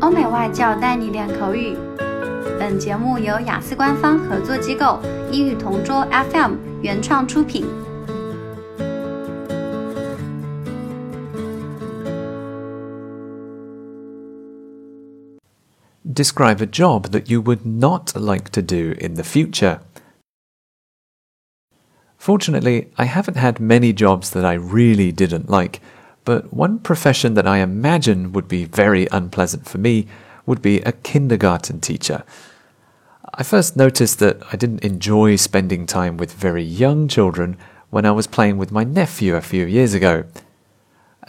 欧美外教带你练口语。本节目由雅思官方合作机构英语同桌 FM 原创出品。Describe a job that you would not like to do in the future. Fortunately, I haven't had many jobs that I really didn't like, but one profession that I imagine would be very unpleasant for me would be a kindergarten teacher. I first noticed that I didn't enjoy spending time with very young children when I was playing with my nephew a few years ago.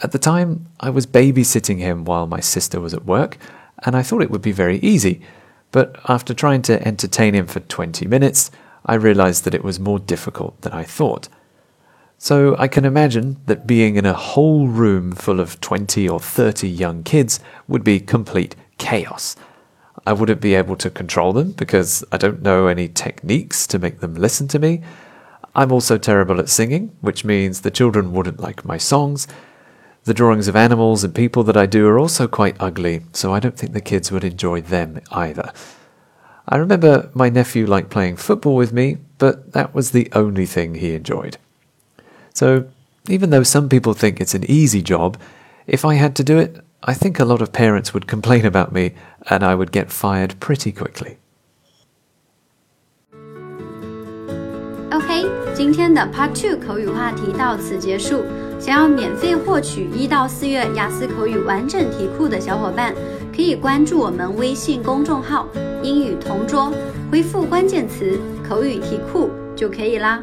At the time, I was babysitting him while my sister was at work, and I thought it would be very easy. But after trying to entertain him for 20 minutes, I realized that it was more difficult than I thought. So I can imagine that being in a whole room full of 20 or 30 young kids would be complete chaos. I wouldn't be able to control them because I don't know any techniques to make them listen to me. I'm also terrible at singing, which means the children wouldn't like my songs. The drawings of animals and people that I do are also quite ugly, so I don't think the kids would enjoy them either. I remember my nephew liked playing football with me, but that was the only thing he enjoyed. So, even though some people think it's an easy job, if I had to do it, I think a lot of parents would complain about me and I would get fired pretty quickly. OK，今天的 Part Two 口语话题到此结束。想要免费获取一到四月雅思口语完整题库的小伙伴，可以关注我们微信公众号“英语同桌”，回复关键词“口语题库”就可以啦。